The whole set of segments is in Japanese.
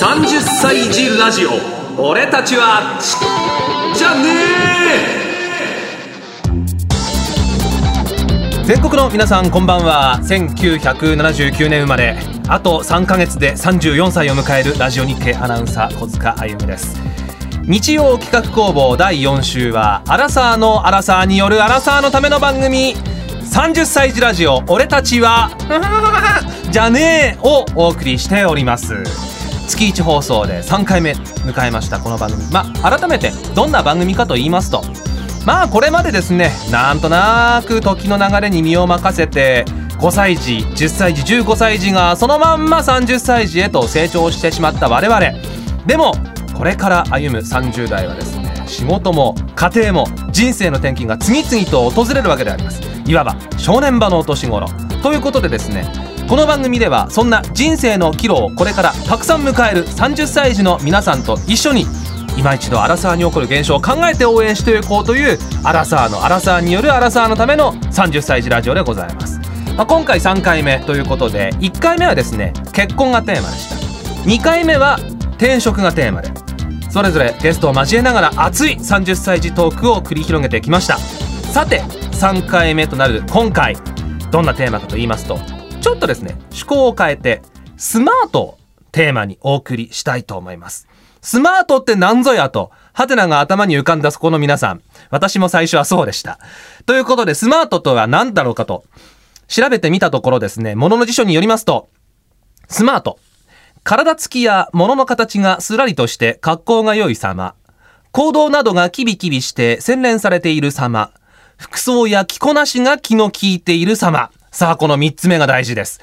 30歳児ラジオ。俺たちはちじゃね全国の皆さんこんばんは。1979年生まれ。あと3ヶ月で34歳を迎えるラジオ日経アナウンサー小塚あゆみです。日曜企画工房第4週はアラサーのアラサーによるアラサーのための番組。30歳児ラジオ俺たちは じゃねえをお送りしております。月1放送で3回目迎えましたこの番組。まあ改めてどんな番組かと言いますとまあこれまでですねなんとなく時の流れに身を任せて5歳児10歳児15歳児がそのまんま30歳児へと成長してしまった我々。でもこれから歩む30代はですね仕事も家庭も人生の転機が次々と訪れるわけであります。いわば正念場のお年頃。ということでですねこの番組ではそんな人生の岐路をこれからたくさん迎える30歳児の皆さんと一緒に今一度アラサーに起こる現象を考えて応援していこうというアラサーのアラサーによるアラサーのための30歳児ラジオでございます、まあ、今回3回目ということで1回目はですね結婚がテーマでした。2回目は転職がテーマでそれぞれゲストを交えながら熱い30歳児トークを繰り広げてきました。さて3回目となる今回どんなテーマかと言いますとちょっとですね趣向を変えてスマートをテーマにお送りしたいと思います。スマートって何ぞやとハテナが頭に浮かんだそこの皆さん私も最初はそうでした。ということでスマートとは何だろうかと調べてみたところですねものの辞書によりますとスマート体つきや物の形がすらりとして格好が良い様行動などがキビキビして洗練されている様服装や着こなしが気の利いている様さあ、この3つ目が大事です。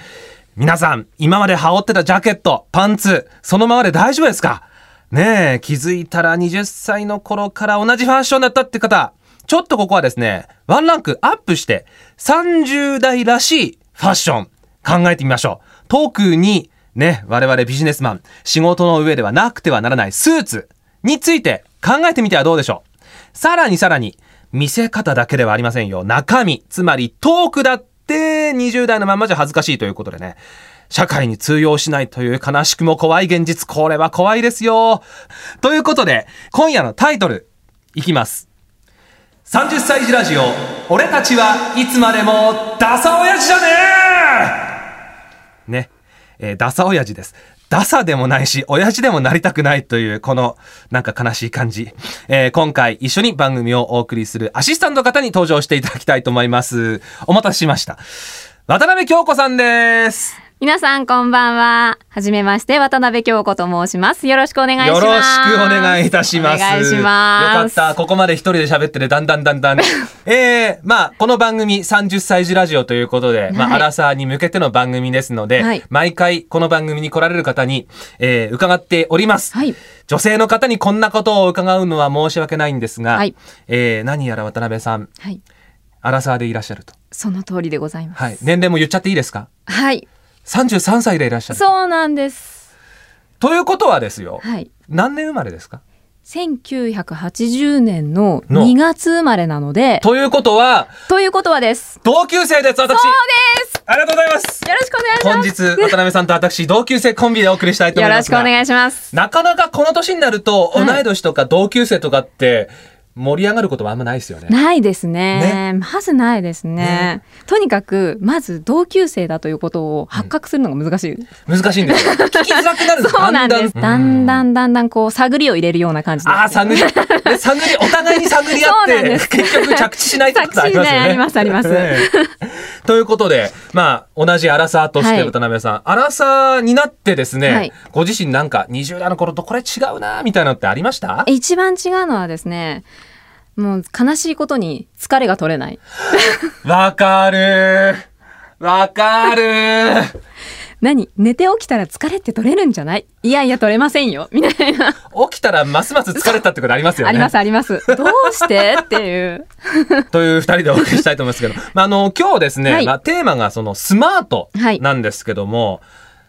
皆さん、今まで羽織ってたジャケット、パンツ、そのままで大丈夫ですか？ねえ、気づいたら20歳の頃から同じファッションだったって方、ちょっとここはですね、ワンランクアップして、30代らしいファッション、考えてみましょう。特に、ね、我々ビジネスマン、仕事の上ではなくてはならないスーツについて考えてみてはどうでしょう。さらにさらに、見せ方だけではありませんよ。中身、つまりトークだってで、20代のまんまじゃ恥ずかしいということでね。社会に通用しないという悲しくも怖い現実。これは怖いですよ。ということで、今夜のタイトル、いきます。30歳児ラジオ、俺たちはいつまでもダサ親父じゃねえね。えー、ダサ親父です。ダサでもないし、親父でもなりたくないという、この、なんか悲しい感じ。えー、今回一緒に番組をお送りするアシスタント方に登場していただきたいと思います。お待たせしました。渡辺京子さんです。皆さんこんばんは。はじめまして、渡辺京子と申します。よろしくお願いします。よろしくお願いいたします。お願いします。よかった。ここまで一人で喋ってて、だんだんだんだん。えー、まあ、この番組30歳児ラジオということで、はい、まあ、アラサーに向けての番組ですので、はい、毎回この番組に来られる方に、えー、伺っております。はい、女性の方にこんなことを伺うのは申し訳ないんですが、はい、えー、何やら渡辺さん、はい、アラサーでいらっしゃると。その通りでございます。はい。年齢も言っちゃっていいですか？はい。33歳でいらっしゃる。そうなんです。ということはですよ、はい、何年生まれですか？1980年の2月生まれなので。ということはということはです。同級生です私。そうです。ありがとうございます。よろしくお願いします。本日渡辺さんと私同級生コンビでお送りしたいと思いますよろしくお願いします。なかなかこの年になると同い年とか同級生とかって、はい盛り上がることはあんまないですよね。ないですね。ね。まずないですね、ね、とにかくまず同級生だということを発覚するのが難しい。うん、難しいんです聞きづらくなる そうなんです。だんだん。だんだんこう探りを入れるような感じああ探り。探りお互いに探り合って 結局着地しないってことありますよね。ありますあります。ということでまあ同じアラサーとして渡辺さん、はい、アラサーになってですね、はい、ご自身なんか20代の頃とこれ違うなみたいなのってありました？一番違うのはですねもう悲しいことに疲れが取れない。わかるわかる 何？寝て起きたら疲れって取れるんじゃない？いやいや取れませんよみたいな。起きたらますます疲れたってことありますよね。ありますあります。どうしてっていう。という二人でお送りしたいと思いますけど、まあ、あの、今日ですね、はい、まあ、テーマがそのスマートなんですけども、はい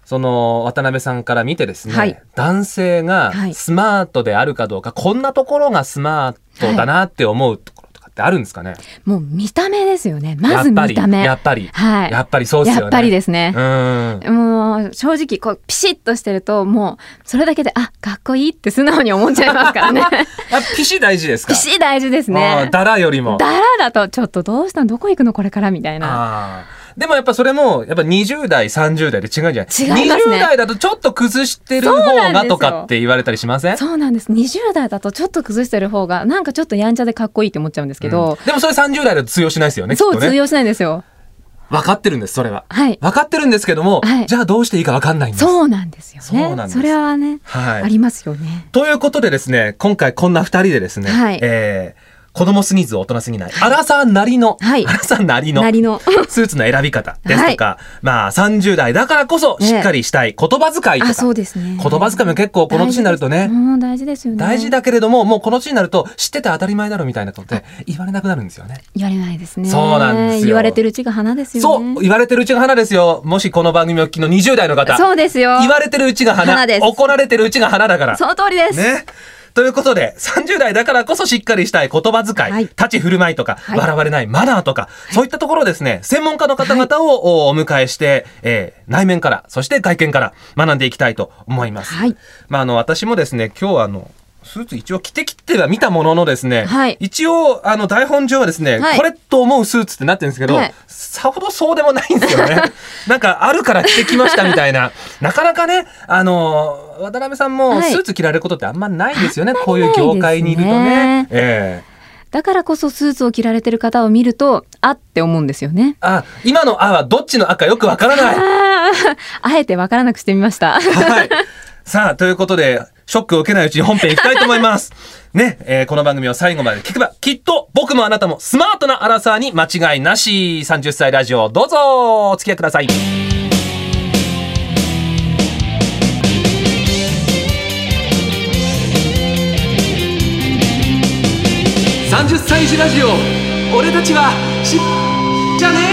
その渡辺さんから見てですね、はい、男性がスマートであるかどうか、こんなところがスマートだなって思うところとかっってあるんですかね？もう見た目ですよね。まず見た目。やっぱりはい。やっぱりそうですよね。やっぱりですね。う、ん。もう正直こうピシッとしてるともうそれだけであかっこいいって素直に思っちゃいますからね。あピシ大事ですか？ピシ大事ですあねーだらよりも。だらだとちょっとどうしたのどこ行くのこれからみたいな。あーでもやっぱそれもやっぱ20代30代で違うんじゃない。違いますね。20代だとちょっと崩してる方がとかって言われたりしません？そうなんです。20代だとちょっと崩してる方がなんかちょっとやんちゃでかっこいいって思っちゃうんですけど、うん。でもそれ30代だと通用しないですよねそう通用しないんですよ。分かってるんですそれは。はい。分かってるんですけども、はい。じゃあどうしていいか分かんないんです。そうなんですよね。そうなんです。れはね、はい。ありますよね。ということでですね今回こんな2人でですね、はい。えー子供すぎず大人すぎない、アラサーなりの、はい。アラサーなりの。なりの。スーツの選び方ですとか、まあ30代だからこそしっかりしたい。言葉遣いとか、あそうですね。言葉遣いも結構この年になるとね。大事ですよね。大事だけれども、もうこの年になると知ってて当たり前だろみたいなことで言われなくなるんですよね。言われないですね。そうなんですよ。言われてるうちが花ですよね。そう、言われてるうちが花ですよ。もしこの番組を聞きの20代の方、そうですよ言われてるうちが花花です怒られてるうちが花だから。その通りです、ね。ということで、30代だからこそしっかりしたい言葉遣い、はい。立ち振る舞いとか、はい。笑われないマナーとか、そういったところをですね、専門家の方々をおお迎えして、えー内面から、そして外見から学んでいきたいと思います。はい。まあ、あの、私もですね、今日はあの、スーツ一応着てきては見たもののですね、はい一応、あの、台本上はですね、はいこれと思うスーツってなってるんですけど、はいさほどそうでもないんですよね。なんか、あるから着てきましたみたいな。なかなかね、あの、渡辺さんもはいスーツ着られることってあんまないですよね。こういう業界にいるとね。ええだからこそスーツを着られてる方を見るとあって思うんですよねあ、今のあはどっちの赤よくわからない。あえてわからなくしてみましたはい。さあ、ということで、ショックを受けないうちに本編行きたいと思います。ね、えーこの番組を最後まで聞けば、きっと僕もあなたもスマートなアラサーに間違いなし。30歳ラジオ、どうぞお付き合いください。30歳児ラジオ俺たちはしじゃねえ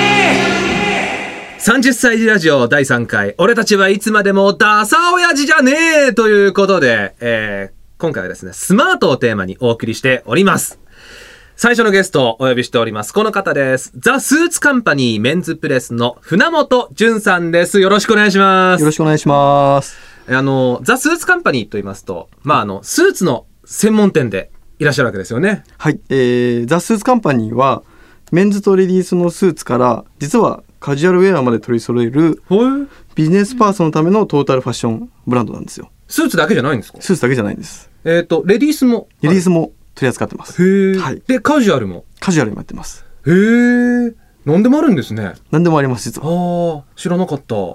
30歳児ラジオ第3回俺たちはいつまでもダサ親父じゃねえということで、えー今回はですねスマートをテーマにお送りしております。最初のゲストをお呼びしております。この方です。ザ・スーツカンパニーメンズプレスの船本淳さんです。よろしくお願いします。よろしくお願いします。あのザ・スーツカンパニーと言いますとまああのスーツの専門店でいらっしゃるわけですよね。はい、えー、ザ・スーツカンパニーはメンズとレディースのスーツから実はカジュアルウェアまで取り揃えるビジネスパーソンのためのトータルファッションブランドなんですよ。スーツだけじゃないんですか？スーツだけじゃないんです。えっ、とレディースも？レディースも取り扱ってます。へえ、はい。でカジュアルも？カジュアルにもやってます。へえ何でもあるんですね。何でもあります実あは。あ知らなかった、へ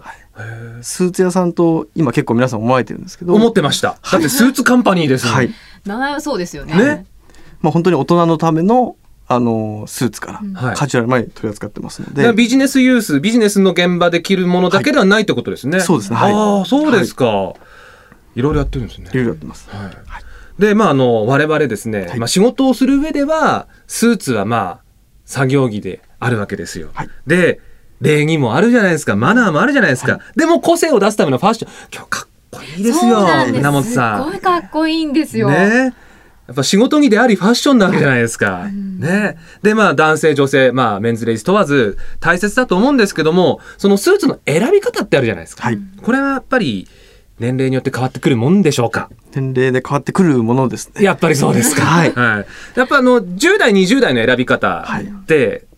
えスーツ屋さんと今結構皆さん思われてるんですけど、思ってました。だってスーツカンパニーですもん。はい、名前はそうですよね。ね。まあ本当に大人のためのあのスーツからはい。カジュアルまで取り扱ってますので、ビジネスユースビジネスの現場で着るものだけではないってことですね、そうですね。はい。ああそうですか、い、ろいろやってるんですね。いろいろやってます。はい。でまああの我々ですね、はい。まあ、仕事をする上ではスーツはまあ作業着であるわけですよ。はい。で礼儀もあるじゃないですか。マナーもあるじゃないですか、でも個性を出すためのファッション。今日かっこいいですよそうなんです。稲本さん。すごいかっこいいんですよ、ねやっぱ仕事着でありファッションなわけじゃないですか。ね。で、まあ男性、女性、まあメンズレイズ問わず大切だと思うんですけども、そのスーツの選び方ってあるじゃないですか。はいこれはやっぱり年齢によって変わってくるもんでしょうか。年齢で変わってくるものですね。やっぱりそうですか。はいはい。やっぱあの、10代、20代の選び方はいって、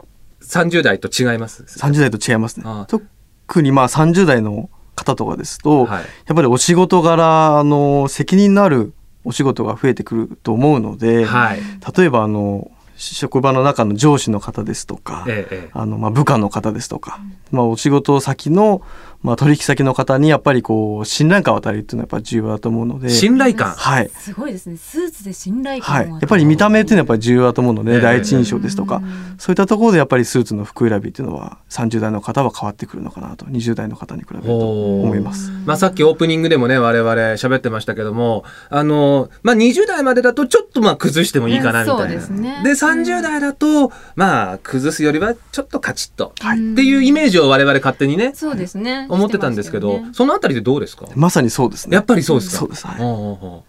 30代と違います？30代と違いますね。特にまあ30代の方とかですと、はいやっぱりお仕事柄あの責任のあるお仕事が増えてくると思うので、はい。例えばあの職場の中の上司の方ですとか、ええええあのまあ部下の方ですとか、まあ、お仕事先のまあ取引先の方にやっぱりこう信頼感を与えるっていうのはやっぱり重要だと思うので、信頼感。はい。すごいですねスーツで信頼はい、感をやっぱり見た目っていうのはやっぱり重要だと思うので、ええ第一印象ですとか、うんそういったところでやっぱりスーツの服選びっていうのは30代の方は変わってくるのかなと20代の方に比べると思います。まあさっきオープニングでもね、我々喋ってましたけども、あの、まあ20代までだとちょっとまあ崩してもいいかなみたいな。そうですねで、30代だと、まあ崩すよりはちょっとカチッと。はいっていうイメージを我々勝手にね、そうですね思ってたんですけど、そのあたりでどうですか？まさにそうですね。やっぱりそうですか？そうです。はい。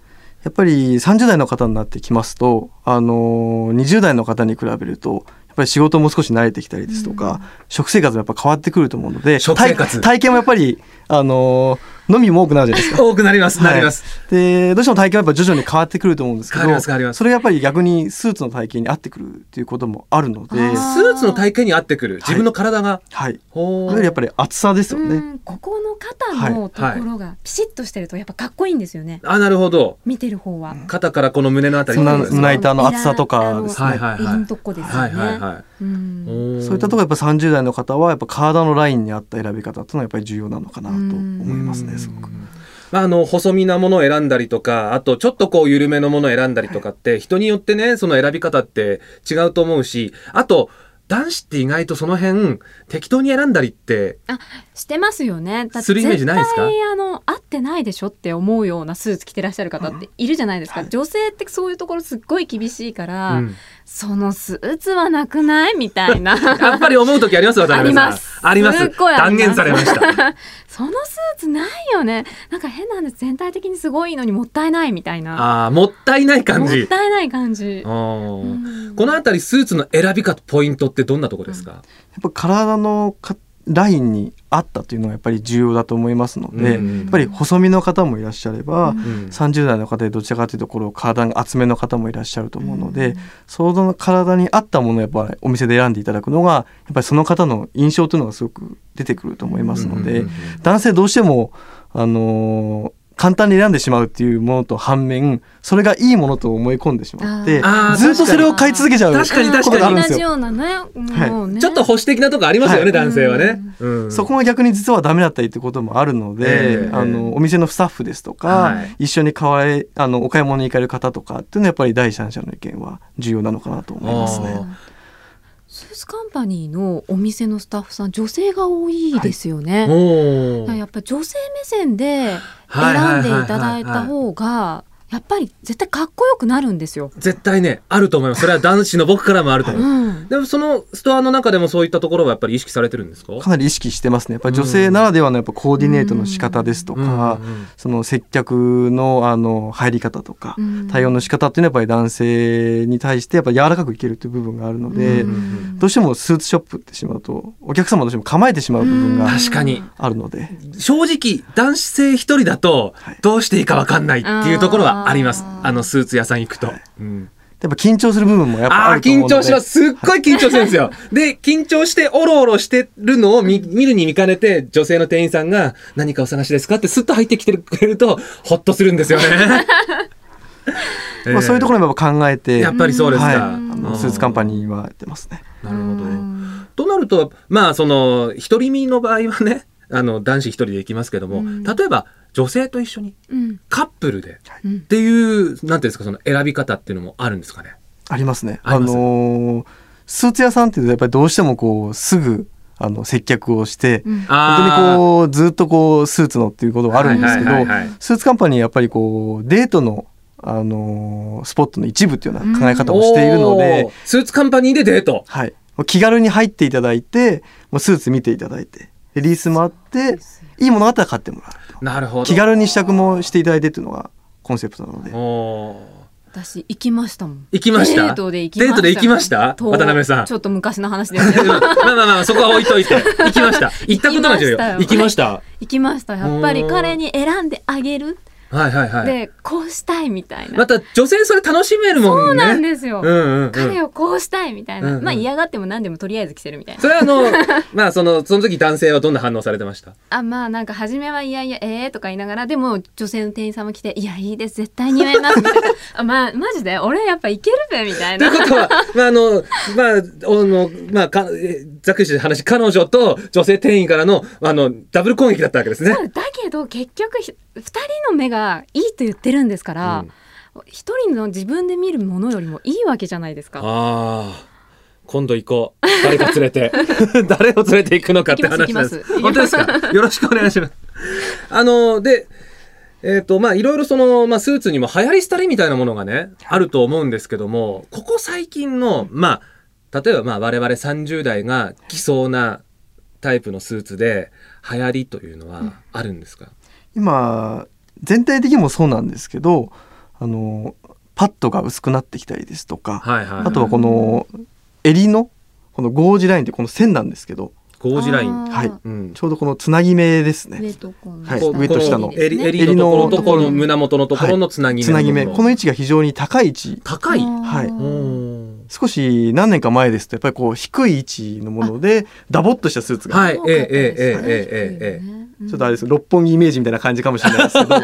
やっぱり30代の方になってきますと、あのー20代の方に比べるとやっぱり仕事も少し慣れてきたりですとか、食生活もやっぱ変わってくると思うので食生活。体体型もやっぱり、あのー飲みも多くなるじゃないですか。多くなりますなります、でどうしても体型はやっぱ徐々に変わってくると思うんですけ変わりどます変わります。それがやっぱり逆にスーツの体型に合ってくるっていうこともあるので、スーツの体型に合ってくる。自分の体が、はい、ほいわゆるやっぱり厚さですよね。うんここの肩のところがピシッとしてるとやっぱかっこいいんですよね。あなるほど。見てる方は。肩からこの胸のあたり胸板の厚さとかですね。はいはいはい。襟のとこですよね。はいはいはいうんそういったところやっぱ30代の方はやっぱ体のラインに合った選び方っていうのはやっぱり重要なのかなと思いますねすごく。まあ、あの細身なものを選んだりとかあとちょっとこう緩めのものを選んだりとかって人によってねその選び方って違うと思うしあと男子って意外とその辺適当に選んだりってしてますよね。だってするイメージないですか？絶対あの合ってないでしょって思うようなスーツ着てらっしゃる方っているじゃないですか。はい。女性ってそういうところすっごい厳しいから、うんそのスーツはなくない？みたいな。やっぱり思う時あります渡辺さん。あります。あります。すっごいあります。断言されました。そのスーツないよね。なんか変なんです。全体的にすごいのにもったいないみたいな。あーもったいない感もっじたいない感じ。うん。このあたりスーツの選び方ポイントってどんなとこですか、やっぱ体のかラインに合ったというのはやっぱり重要だと思いますので、うんやっぱり細身の方もいらっしゃれば、うんうん。30代の方でどちらかというところ体が厚めの方もいらっしゃると思うので、うんその体に合ったものをやっぱりお店で選んでいただくのがやっぱりその方の印象というのがすごく出てくると思いますので、うんうんうん。男性どうしてもあのー簡単に選んでしまうっていうものと反面それがいいものと思い込んでしまってずっとそれを買い続けちゃう確かに確かに。ことがあるんですよ。同じようなね。もうね。ちょっと保守的なとこありますよね、はい。男性はね、うん。そこが逆に実はダメだったりってこともあるので、ええあのお店のスタッフですとか、はい。一緒に買えあのお買い物に行かれる方とかっていうのはやっぱり第三者の意見は重要なのかなと思いますね。スーツカンパニーのお店のスタッフさん女性が多いですよね。おー。だからやっぱり女性目線ではいはいはいはい。選んでいただいた方がやっぱり絶対かっこよくなるんですよ。絶対ねあると思います。それは男子の僕からもあると思う、うん。でもそのストアの中でもそういったところはやっぱり意識されてるんですか？かなり意識してますね。やっぱり女性ならではのやっぱコーディネートの仕方ですとか、うんうんその接客のあの入り方とか、うん。対応の仕方っていうのはやっぱり男性に対してやっぱ柔らかくいけるという部分があるので、うんどうしてもスーツショップってしまうとお客様どうしても構えてしまう部分が確かに。あるので、正直男性一人だとはい。どうしていいか分かんないっていうところはあります。あのスーツ屋さん行くと、はい。うん。やっぱ緊張する部分もやっぱあると思うので。緊張します。すっごい緊張するんですよ。で緊張しておろおろしてるのを見見るに見かねて女性の店員さんが「何かお探しですか?」ってスッと入ってきてくれるとホッとするんですよね。まあ、そういうところも考えて、やっぱりそうですか、はい、あうん。のスーツカンパニーはやってますね。なるほど。うん。となるとまあその独り身の場合はねあの男子一人で行きますけども、うん。例えば女性と一緒にうん。カップルでうん。っていうなんていうんですかその選び方っていうのもあるんですかね？ありますね。あのースーツ屋さんっていうとやっぱりどうしてもこうすぐあの接客をして、うん。本当にこうずっとこうスーツのっていうことがあるんですけど、スーツカンパニーはやっぱりこうデートのあのースポットの一部っていうような考え方をしているので、スーツカンパニーでデート。はい、気軽に入っていただいてもうスーツ見ていただいてでリースもあっていいものがあったら買ってもらうと。なるほど。気軽に試着もしていただいてっていうのがコンセプトなので。私行きましたもん。行きました？デートで行きました。デートで行きました？と渡辺さん。ちょっと昔の話ですけど。まあまあまあそこは置いといて。行きました。行ったことないですよ。行行ききました？行きました。やっぱり彼に選んであげる。はいはいはいで、こうしたいみたいな。また女性それ楽しめるもんねそうなんですよ。うんうんうん彼をこうしたいみたいな。うんうんまあ嫌がっても何でもとりあえず着せるみたいなそ。れ はあのまあそのその時男性はどんな反応されてました？あまあなんか初めはいやいやえーとか言いながらでも女性の店員さんも来ていやいいです絶対似合いますみたいな あまあマジで？俺やっぱいけるべみたいなということは、まあ、あの、まあ、あの、まあ、か、えざっくりした話、彼女と女性店員からの、あの、ダブル攻撃だったわけですね。だけど結局ひ二人の目がいいと言ってるんですから一、人の自分で見るものよりもいいわけじゃないですか。ああ。今度行こう。誰か連れて。誰を連れて行くのかって話です。本当ですか？よろしくお願いします。あの、で、えっ、と、まあ、いろいろその、まあ、スーツにも流行り廃りみたいなものがね、あると思うんですけども、ここ最近の、まあ、例えば、まあ、我々30代が着そうなタイプのスーツで、流行りというのはあるんですか、今全体的にもそうなんですけど、ああのパッドが薄くなってきたりですとか、はいはいあとはこの襟のこのゴージラインってこの線なんですけどゴージライン。はい。うん。ちょうどこのつなぎ目ですね。上と下の。こ襟襟襟のところ胸元のところのつなぎ目つなぎ目。この位置が非常に高い位置。高い。はい少し何年か前ですとやっぱりこう低い位置のものでダボっとしたスーツが、はい多かったですねええええええええ。うん。ちょっとあれです。六本木イメージみたいな感じかもしれないですけど。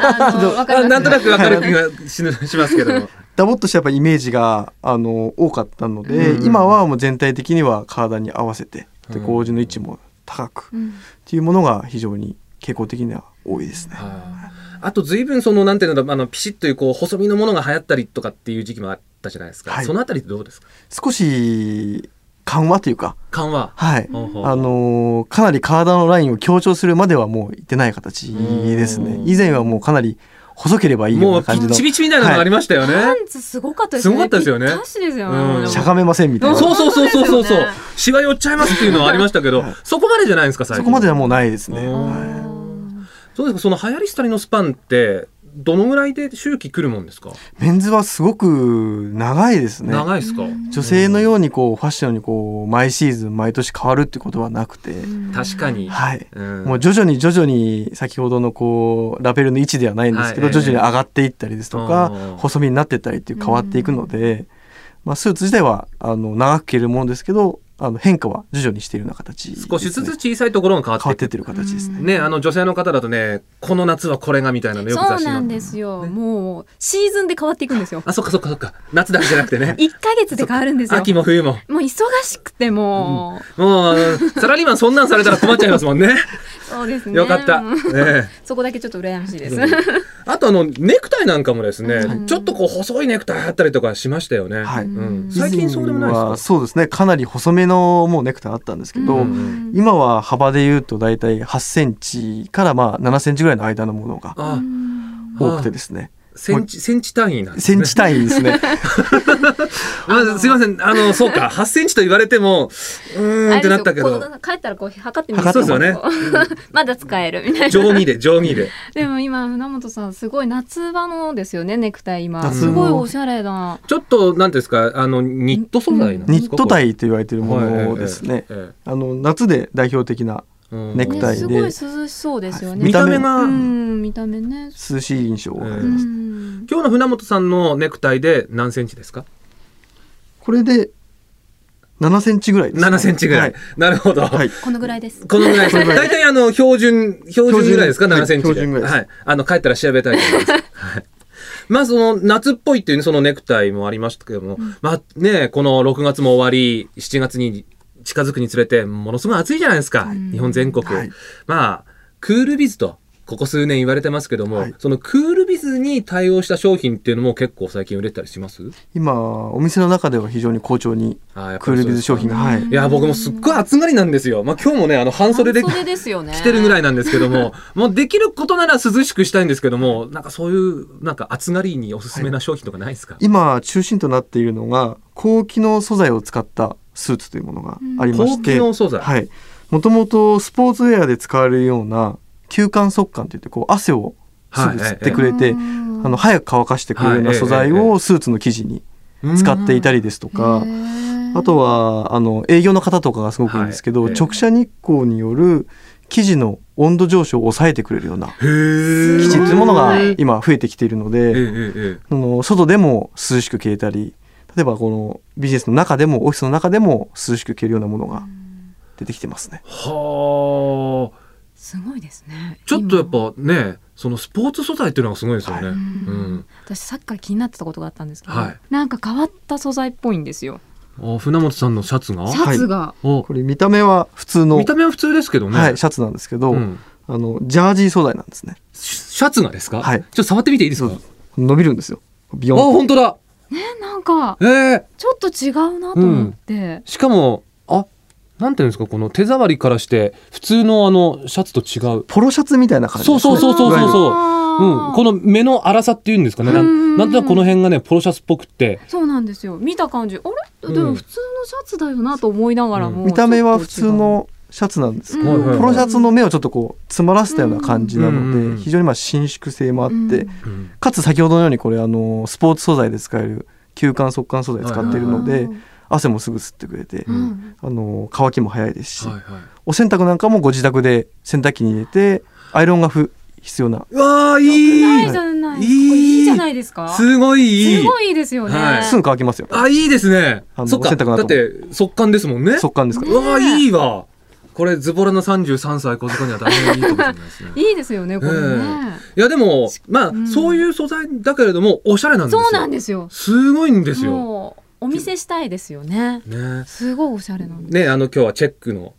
なんとなくわかる気がししますけども。ダボっとしたやっぱイメージがあの多かったので、うん。今はもう全体的には体に合わせてでうんゴージの位置も高くうん。っていうものが非常に傾向的には多いですね。はいあと随分そのなんていうのあのピシッというこう細身のものが流行ったりとかっていう時期もあったじゃないですか、はい。そのあたりってどうですか？少し緩和というか、緩和。はい、あのーかなり体のラインを強調するまではもういってない形ですね。う。ん。以前はもうかなり細ければいいようもうピな感じのッチピチみたいなのがありましたよね、パンツすごかったですね。すごかったですよね。すようん。ねしゃがめませんみたいな。そうそうそうそうそうそう。本当ですよね。シワ寄っちゃいますっていうのはありましたけど、はい。そこまでじゃないんですか最近。そこまではもうないですね。そうですかその流行り廃りのスパンってどのぐらいで周期来るもんですか、メンズはすごく長いですね。長いですか、女性のようにこうファッションにこう毎シーズン毎年変わるってことはなくて、確かに、はい。うん。もう徐々に徐々に先ほどのこうラベルの位置ではないんですけど、はい徐々に上がっていったりですとか、うん細身になっていったりっていう変わっていくので、まあ、スーツ自体はあの長く着れるものですけどあの変化は徐々にしているような形。ね、少しずつ小さいところが変わって変わっていってる形ですね。ね、あの女性の方だとねこの夏はこれがみたいなのよ。く雑誌のそうなんですよ、もうシーズンで変わっていくんですよ。あそっかそっかそっか。夏だけじゃなくてね。一ヶ月で変わるんですよ。秋も冬も。もう忙しくてもう、もうサラリーマンそんなんされたら困っちゃいますもんねそうですね。よかった、ね。そこだけちょっと羨ましいです、あとあのネクタイなんかもですね、うん。ちょっとこう細いネクタイあったりとかしましたよね、はい。うん、最近そうでもないですか？そうですね。かなり細めのもうネクタイあったんですけど、うん。今は幅で言うと大体8センチからまあ7センチぐらいの間のものがあ。多くてですねセンチセンチ単位なんですね。センチ単位ですね。ま あ、すいません。あのそうか。8センチと言われてもうーんってなったけど。帰ったらこう測ってみる測そうですよね。まだ使えるみたいな。定規で定規で。でも今船本さんすごい夏場のですよねネクタイ今。夏すのごいおしゃれなちょっとなんていうんですか？あのニット素材なんですか？ニットタイと言われているもはいのですね、ええあの夏で代表的なネクタイすごい涼しそうですよね。見た目が、うん、見た目ね。涼しい印象がありええうます、ん。今日の船本さんのネクタイで何センチですか？これで7センチぐらいです、7センチぐらい、はなるほど、はいこのぐらいです。このぐらいですね。大体あの標準標準ぐらいですか、標準7センチで。はい標準ぐらいはい。あの帰ったら調べたいと思います。はい。まあその夏っぽいっていうねそのネクタイもありましたけども、まあねこの6月も終わり7月に近づくにつれてものすごい暑いじゃないですか、日本全国、はい。まあクールビズとここ数年言われてますけども、はい。そのクールビズに対応した商品っていうのも結構最近売れたりします？今お店の中では非常に好調にクールビズ商品がはい。いや僕もすっごい暑がりなんですよ。まあ今日もねあの半袖で半袖ですよね。来てるぐらいなんですけども、もうできることなら涼しくしたいんですけども、なんかそういう、なんか暑がりにおすすめな商品とかないですか、今中心となっているのが高機能素材を使ったスーツというものがありまし高て。はい、もともとスポーツウェアで使われるような吸汗速乾といってこう汗をすぐ吸ってくれて、うんあの早く乾かしてくれるような素材はいえええをスーツの生地に使っていたりですとか、あとはあの営業の方とかがすごくいいんですけど、はいええ直射日光による生地の温度上昇を抑えてくれるような生地というものがはい今増えてきているのええで、ええあの外でも涼しく着れたり例えばこのビジネスの中でもオフィスの中でも涼しく着れるようなものが出てきてますね。はあ。すごいですね。ちょっとやっぱね、そのスポーツ素材っていうのがすごいですよね。はい今。ううんん。私さっきから気になってたことがあったんですけど、はいなんか変わった素材っぽいんですよ。あ船本さんのシャツが？シャツが。おこれ見た目は普通の見た目は普通ですけどね。はい、シャツなんですけど、うんあのジャージー素材なんですね。シシャツがですか？はいちょっと触ってみていいですか？伸びるんですよ。ビあ、ヨンと。本当だ。なんかええちょっと違うなと思って。しかも、あ、なんていうんですか、この手触りからして、普通のあの、シャツと違う。ポロシャツみたいな感じそうそうそうそうそうそう。うん、この目の粗さっていうんですかね。なうんんなんとなくこの辺がね、ポロシャツっぽくって。そうなんですよ。見た感じ、あれ、でうんも普通のシャツだよなと思いながらも、見た目は普通のシャツなんですけど、ポロシャツの目をちょっとこう詰まらせたような感じなので、うん非常にまあ伸縮性もあって、かつ先ほどのようにこれあのスポーツ素材で使える吸汗速乾素材使っているので、うん汗もすぐ吸ってくれて、うん。あの乾きも早いですし、はいはい。お洗濯なんかもご自宅で洗濯機に入れてアイロンが不必要な。うわーいい。いないじゃないですか。いい。いいじゃないですか。すごいいい。すごいいいですよね。はい。すぐ乾きますよ。あいいですね。あのそっか。だって速乾ですもんね。速乾ですから、うわーいいわこれズボラの33歳小塚には大変いいかもしれないですね。いいですよね、これね。いやでもまあ、うん。そういう素材だけれどもおしゃれなんですよ。そうなんですよ。すごいんですよ。お見せしたいですよね。ね。すごいおしゃれなんで。ねあの今日はチェックの、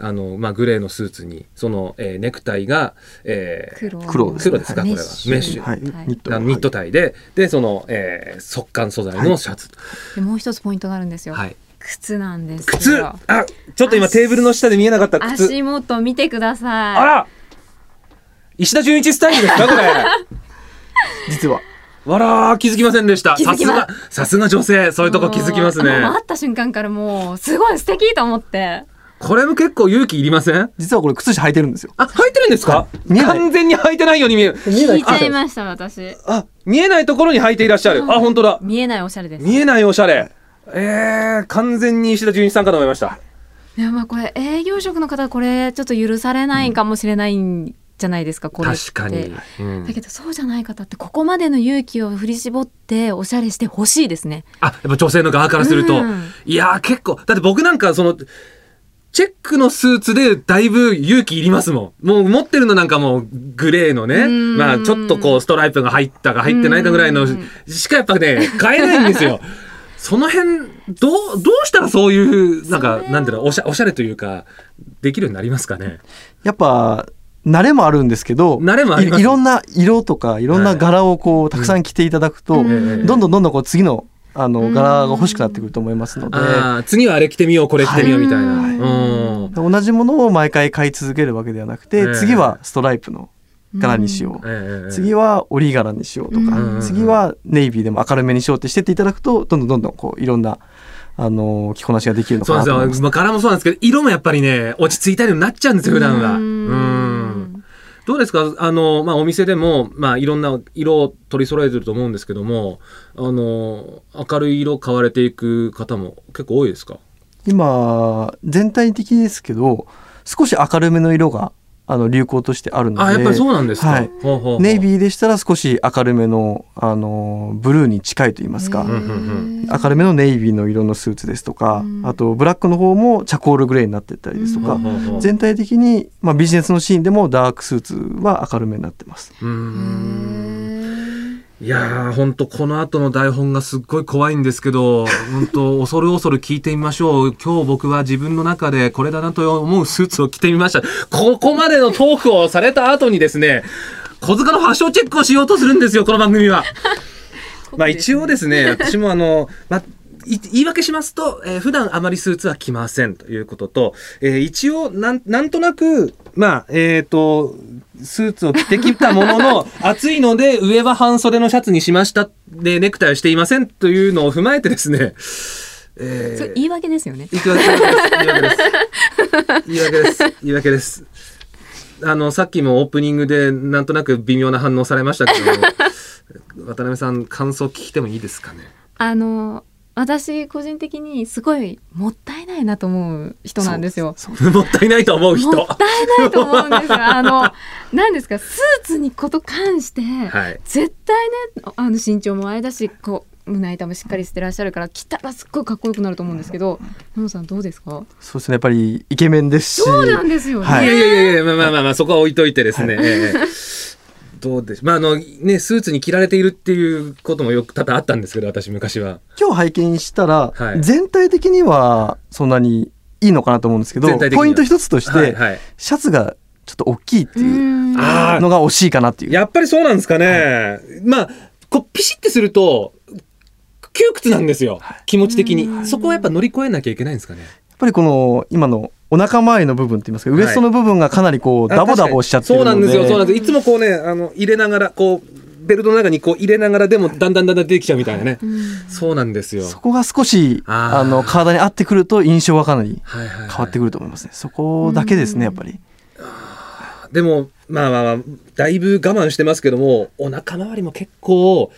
あのまあグレーのスーツにその、えーネクタイが、えー黒黒ですか？これは。メッシュ。メッシュ。はい、はい。ニットあのニットタイで、でその、えー速乾素材のシャツ、でもう一つポイントがあるんですよ。はい靴なんですよ。靴？あちょっと今テーブルの下で見えなかった靴。足元見てください。あら！石田純一スタイルですかこれ。実は。わらー気づきませんでした。さすがさすが女性。そういうとこ気づきますね。会った瞬間からもうすごい素敵と思って。これも結構勇気いりません？実はこれ靴下履いてるんですよ。あ履いてるんですか？見えない。完全に履いてないように見える。聞い。ちゃい。ました私。あ見えないところに履いていらっしゃる。あ本当だ。見えないおしゃれです。見えないおしゃれえー、完全に石田純一さんかと思いました。いやまあこれ営業職の方はこれちょっと許されないかもしれないんじゃないですか、これって。確かに、うん。だけどそうじゃない方ってここまでの勇気を振り絞っておしゃれしてほしいですね。あやっぱ女性の側からすると、うん。いやー結構だって僕なんかそのチェックのスーツでだいぶ勇気いりますもん。もう持ってるのなんかもうグレーのね、ん。まあちょっとこうストライプが入ったか入ってないかぐらいの。うん。しかやっぱね、買えないんですよ。その辺、どう、どうしたらそういう、なんかなんていうの、おしゃおしゃれというか、できるようになりますかね？やっぱ慣れもあるんですけど慣れもあります。いいろんな色とかいろんな柄をこうたくさん着ていただくと、うん。どんどんどんどんこう次のあのうん。柄が欲しくなってくると思いますので、次はあれ着てみよう、これ着てみようみたいな。はい。うん。同じものを毎回買い続けるわけではなくて、ええ。次はストライプの柄にしよう、ええ次は折り柄にしようとか、うん次はネイビーでも明るめにしようってしてっていただくとどんどんどんどんこういろんなあの着こなしができるのそうかなと思います。まあ、柄もそうなんですけど、色もやっぱりね、落ち着いたようになっちゃうんですよ、普段は。ううん。ん。どうですか？あの、まあ、お店でも、まあ、いろんな色を取り揃えてると思うんですけども、あの、明るい色買われていく方も結構多いですか？今全体的ですけど少し明るめの色があの流行としてあるので。あ、やっぱりそうなんですか？はい。ほうほうほう。ネイビーでしたら少し明るめのあのブルーに近いと言いますか、明るめのネイビーの色のスーツですとか、うん。あとブラックの方もチャコールグレーになってったりですとか、全体的に、まあ、ビジネスのシーンでもダークスーツは明るめになってます。うへん。ーいやー、本当この後の台本がすっごい怖いんですけど、本当恐る恐る聞いてみましょう。今日僕は自分の中でこれだなと思うスーツを着てみました。ここまでのトークをされた後にですね、小塚のファッションチェックをしようとするんですよ、この番組は。まあ一応ですね、私もあの、ま言い訳しますと、えー普段あまりスーツは着ませんということと、えー一応なん、なんとなく、まあ、えっ、と、スーツを着てきたものの、暑いので上は半袖のシャツにしました。で、ネクタイをしていませんというのを踏まえてですね、えーそれ言い訳ですよね。言い訳です。言い訳です。言い訳です。あの、さっきもオープニングでなんとなく微妙な反応されましたけど、渡辺さん、感想聞いてもいいですかね？あの私個人的にすごいもったいないなと思う人なんですよ。もったいないと思う人。もったいないと思うんですよ。あの何ですかスーツにこと関して、はい。絶対ねあの身長もあれだしこう胸板もしっかりしてらっしゃるから着たらすっごいかっこよくなると思うんですけど野野さんどうですか？そうですねやっぱりイケメンですしそうなんですよね、はいいやいやいやまあまあまあまあ、そこは置いといてですね。ええどうでしまああのねスーツに着られているっていうこともよく多々あったんですけど私昔は。今日拝見したら、はい。全体的にはそんなにいいのかなと思うんですけどポイント一つとして、はいはい。シャツがちょっと大きいっていうのが惜しいかなっていう。やっぱりそうなんですかね、まあこうピシッてすると窮屈なんですよ。気持ち的に。そこはやっぱ乗り越えなきゃいけないんですかねぱりこの今のお腹周りの部分って言いますか、はいウエストの部分がかなりこうダボダボしちゃってるので。そうなんですよ。そうなんですいつもこうねあの入れながらこうベルトの中にこう入れながらでもだんだんだんだん出てきちゃうみたいなね、そうなんですよ。そこが少しあの体に合ってくると印象がかなり変わってくると思いますね。そこだけですねやっぱり。でもまあまあまあだいぶ我慢してますけどもお腹周りも結構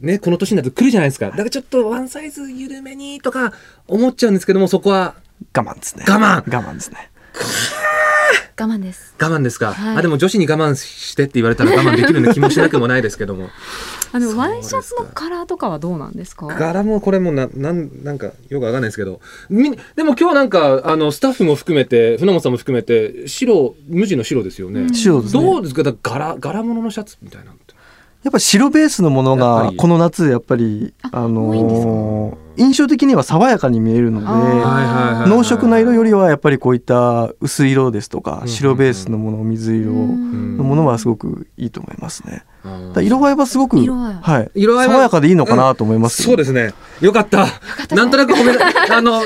ねこの年になると来るじゃないですか。だからちょっとワンサイズ緩めにとか思っちゃうんですけどもそこは我慢ですね。我慢。我慢ですね。我慢です。我慢ですか、はい。あでも女子に我慢してって言われたら我慢できるような気もしなくもないですけども。あのワイシャツのカラーとかはどうなんですか？柄もこれもななんなんかよくわかんないですけど。みでも今日なんかあのスタッフも含めて船本さんも含めて白無地の白ですよね、白ですね。どうですか？だ柄柄物のシャツみたいなやっぱ白ベースのものがこの夏やっぱりあのー印象的には爽やかに見えるので。濃色な色よりはやっぱりこういった薄い色ですとかうん。白ベースのもの水色うん。のものはすごくいいと思いますね。色合いはすごく色合い。はい。色合いは爽やかでいいのかなと思います。けどそうですね。よかった。なんとなく褒める あの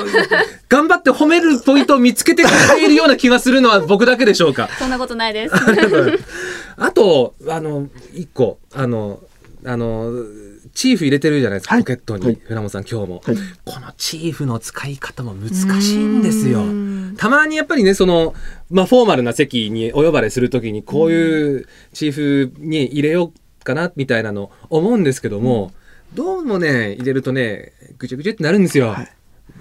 頑張って褒めるポイントを見つけてくれているような気がするのは 僕だけでしょうか。そんなことないです。あとあの一個。あのあのチーフ入れてるじゃないですか、はい。ポケットに、はい。船本さん今日も、はい。このチーフの使い方も難しいんですよ。うん。たまにやっぱりねそのまあフォーマルな席にお呼ばれするときにこういうチーフに入れようかなみたいなの思うんですけども、どうもね入れるとねぐちゃぐちゃってなるんですよ、はい。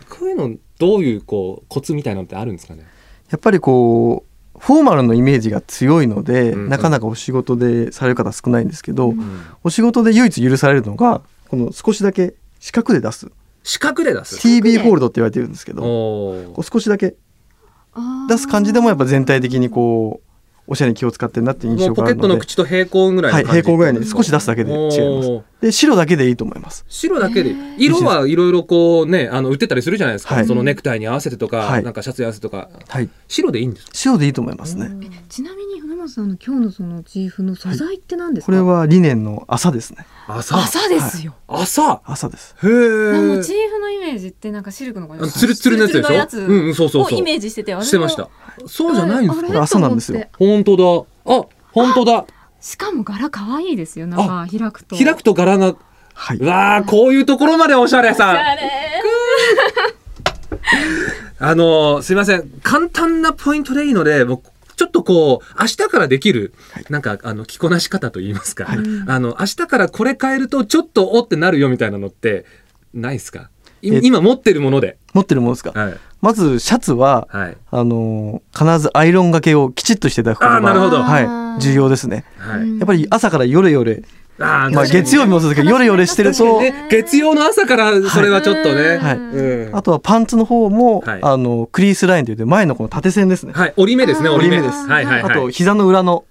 こういうのどういうこうコツみたいなのってあるんですかね？やっぱりこうフォーマルのイメージが強いので、うん。うんなかなかお仕事でされる方少ないんですけど、ん。お仕事で唯一許されるのがこの少しだけ四角で出す。四角で出す？TB ホールドって言われてるんですけどこう少しだけ出す感じでもやっぱ全体的にこうおしゃれに気を使ってるなっていう印もうポケットの象があるので口と平行ぐらいのはい平行ぐらいに少し出すだけで違います。で白だけでいいと思います。白だけで。色はいろいろこうねあの売ってたりするじゃないですか、はい。そのネクタイに合わせてとか、はい。なんかシャツに合わせてとか。はい。白でいいんですか？白でいいと思いますね。ちなみに船本さんの今日のそのチーフの素材って何ですか、これはリネンの朝ですね。朝朝ですよ、朝朝です。へえチーフのイメージってなんかシルクのこのツルツルのやつうんうんそうそうそう。をイメージしててしてました。そうじゃないんですか？あれ？これ？朝なんですよ。本当だ。あ本当だ。しかも柄可愛いですよなんか開くと。開くと柄が。はい。うわーこういうところまでおしゃれさん。あのすいません。簡単なポイントでいいので僕ちょっとこう明日からできる、なんかあの着こなし方といいますか、あの明日からこれ変えるとちょっとおってなるよみたいなのってないですか？今持ってるもので。持ってるものですか？はい。まずシャツははい。あのー必ずアイロンがけをきちっとしていただくことあーなるほど。が、はい、重要ですね。はい、うんやっぱり朝からヨレヨレ、あーまあ、月曜日もそうですけどヨレヨレしてると、ね。月曜の朝からそれはちょっとね、はい。うん。あとはパンツの方も、はい。あのクリースラインという前のこの縦線ですね。はい、折り目ですね、折り目。です。はいはいはい。あと膝の裏の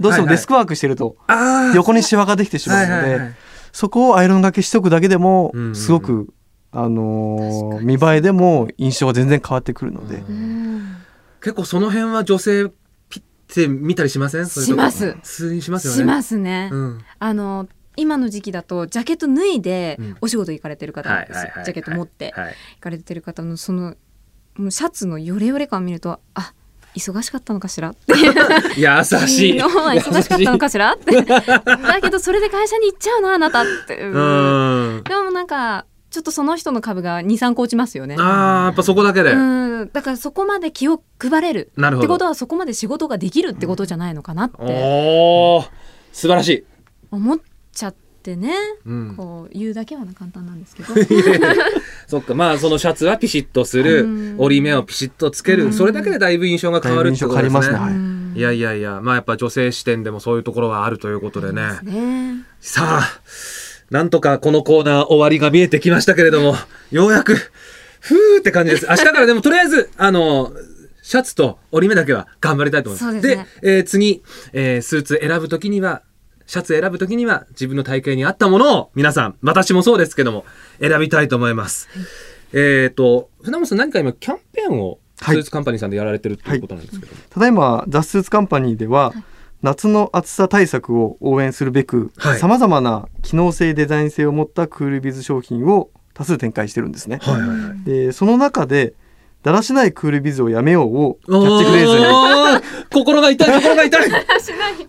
どうしてもデスクワークしてるとあー横にシワができてしまうのではいはいはい。そこをアイロンがけしておくだけでもすごく、あのー見栄えでも印象が全然変わってくるので、うん。結構その辺は女性て見たりしません？します。普通にしますよね。しますね、うん。あの今の時期だとジャケット脱いでうん。お仕事行かれてる方、ジャケット持ってはい。行かれてる方のそのもうシャツのヨレヨレ感を見るとあ忙しかったのかしら？っていう。優しい。忙しかったのかしら？って。だけどそれで会社に行っちゃうなあなたって。でもなんかちょっとその人の株が23個落ちますよね。ああ、やっぱそこだけで。うん。だからそこまで気を配れる。なるほど。ってことはそこまで仕事ができるってことじゃないのかなって。おお、素晴らしい。思っちゃってね、うん。こう言うだけは簡単なんですけど。そっか、まあそのシャツはピシッとする。う、ん。折り目をピシッとつける、うん。それだけでだいぶ印象が変わるってことですね。だいぶ印象変わりますね。はい。うんいやいやいや、まあやっぱ女性視点でもそういうところがあるということでね。ね。さあ、なんとかこのコーナー終わりが見えてきましたけれども、ようやく、ふーって感じです。明日からでもとりあえず、あの、シャツと折り目だけは頑張りたいと思います。ですねえー次、えースーツ選ぶときには、シャツ選ぶときには自分の体型に合ったものを皆さん、私もそうですけども、選びたいと思います。えっ、と、船本さん何か今キャンペーンをスはいーツカンパニーさんでやられてるっていうことなんですけども。ただいまザ・スーツカンパニーでは、夏の暑さ対策を応援するべくはいさまざまな機能性デザイン性を持ったクールビズ商品を多数展開してるんですね。はいはいはい。でその中でだらしないクールビズをやめようをキャッチフレーズに 心が痛い心が痛いしない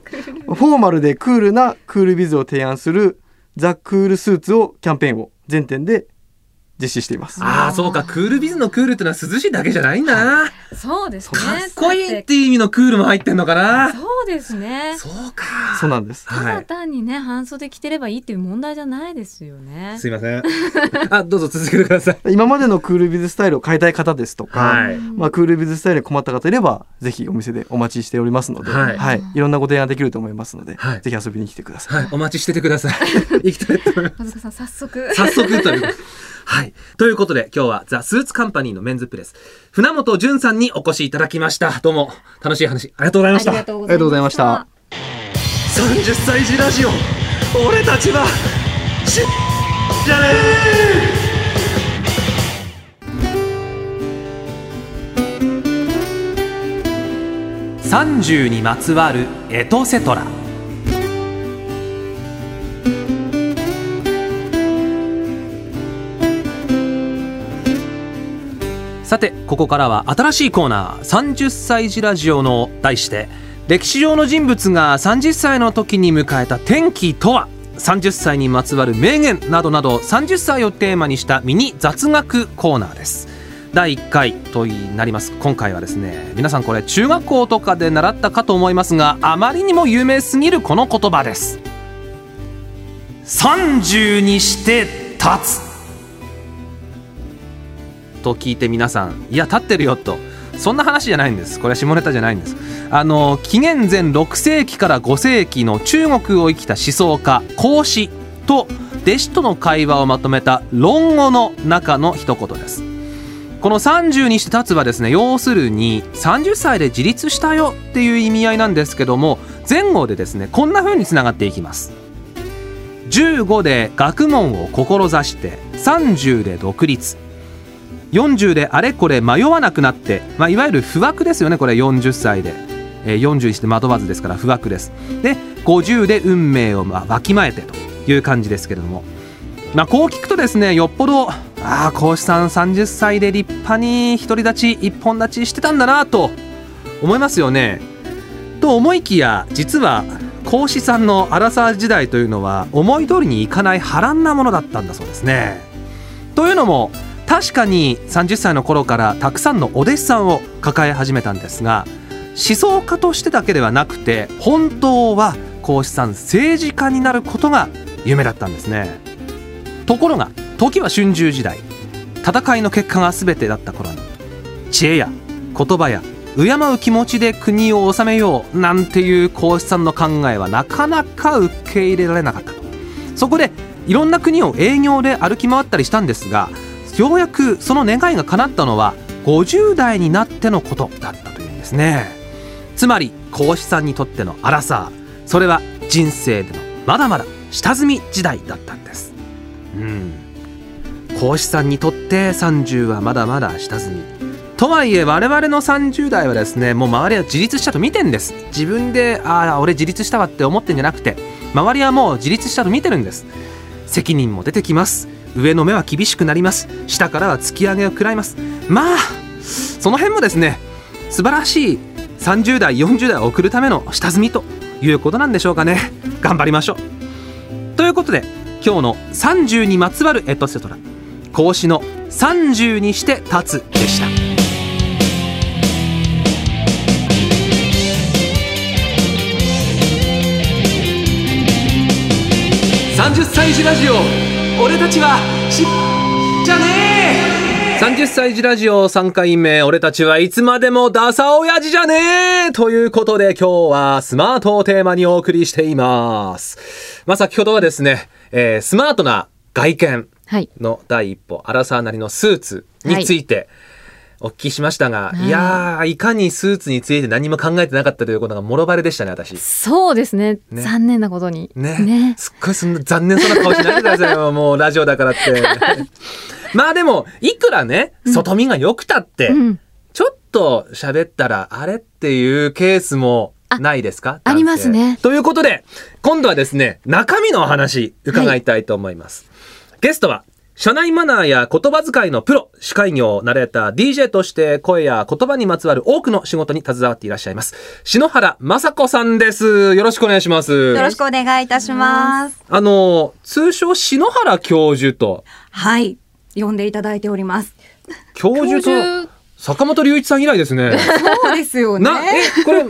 クールフォーマルでクールなクールビズを提案するザ・クールスーツをキャンペーンを全店で実施しています。ああそうか。クールビズのクールってのは涼しいだけじゃないんだな。そうですね。かっこいいっていう意味のクールも入ってんのかな。そうですね。そうか。そうなんです。ただはい。単にね半袖着てればいいっていう問題じゃないですよね。すいません。あどうぞ続けてください。今までのクールビズスタイルを変えたい方ですとか、はい。まあ、クールビズスタイルに困った方いればぜひお店でお待ちしておりますので、ははい。いい、ろんなご提案できると思いますので、はい。ぜひ遊びに来てください。はい。お待ちしててください。行きたいと思います。早速。早速というはい。ということで、今日はザ・スーツカンパニーのメンズプレス、船本淳さんにお越しいただきました。どうも、楽しい話、ありがとうございました。ありがとうございました30歳児ラジオ俺たちはしじゃね30にまつわるエトセトラ。さてここからは新しいコーナー30歳児ラジオの題して歴史上の人物が30歳の時に迎えた転機とは？30歳にまつわる名言などなど30歳をテーマにしたミニ雑学コーナーです。第1回となります。今回はですね皆さんこれ中学校とかで習ったかと思いますがあまりにも有名すぎるこの言葉です。30にして立つ。と聞いて皆さんいや立ってるよと。そんな話じゃないんです。これは下ネタじゃないんです。あの紀元前6世紀から5世紀の中国を生きた思想家孔子と弟子との会話をまとめた論語の中の一言です。この30にして立つはですね要するに30歳で自立したよっていう意味合いなんですけども前後でですねこんな風につながっていきます。15で学問を志して30で独立。40であれこれ迷わなくなって、まあ、いわゆる不惑ですよねこれ40歳で、えー40にして惑わずですから不惑です。で50で運命をまあわきまえてという感じですけれども、まあ、こう聞くとですねよっぽどああ孔子さん30歳で立派に独り立ち一本立ちしてたんだなと思いますよね。と思いきや実は孔子さんのアラサー時代というのは思い通りにいかない波乱なものだったんだそうですね。というのも確かに30歳の頃からたくさんのお弟子さんを抱え始めたんですが思想家としてだけではなくて本当は孔子さん政治家になることが夢だったんですね。ところが時は春秋時代。戦いの結果が全てだった頃に知恵や言葉や敬う気持ちで国を治めようなんていう孔子さんの考えはなかなか受け入れられなかったと。そこでいろんな国を営業で歩き回ったりしたんですがようやくその願いが叶ったのは50代になってのことだったというんですね。つまり孔子さんにとってのアラサーそれは人生でのまだまだ下積み時代だったんです。うん。孔子さんにとって30はまだまだ下積み。とはいえ我々の30代はですねもう周りは自立したと見てんです。自分でああ俺自立したわって思ってんじゃなくて周りはもう自立したと見てるんです。責任も出てきます。上の目は厳しくなります。下からは突き上げを食らいます。まあその辺もですね素晴らしい30代40代を送るための下積みということなんでしょうかね。頑張りましょう。ということで今日の30にまつわるエトセトラ。孔子の30にして立つでした。30歳児ラジオ。俺たちはしじゃねえ。30歳児ラジオ3回目俺たちはいつまでもダサ親父じゃねえ。ということで今日はスマートをテーマにお送りしています。まあ先ほどはですね、えースマートな外見はい。の第一歩アラサーなりのスーツについてお聞きしましたが、はい。い、やーいかにスーツについて何も考えてなかったということがもろバレでしたね私。そうですね。ね。残念なことに。ね。すっごいそんな残念そうな顔しないでくださいよもうラジオだからって。まあでもいくらね外見が良くたって、うん。ちょっと喋ったらあれっていうケースもないですか？あありますね。ということで今度はですね中身のお話伺いたいと思います、ゲストは社内マナーや言葉遣いのプロ、司会業、ナレーター、DJ として声や言葉にまつわる多くの仕事に携わっていらっしゃいます。篠原雅子さんです。よろしくお願いします。よろしくお願いいたします。あの、通称篠原教授と、はい。呼んでいただいております。教授と坂本龍一さん以来ですね。そうですよね。な、え、これ、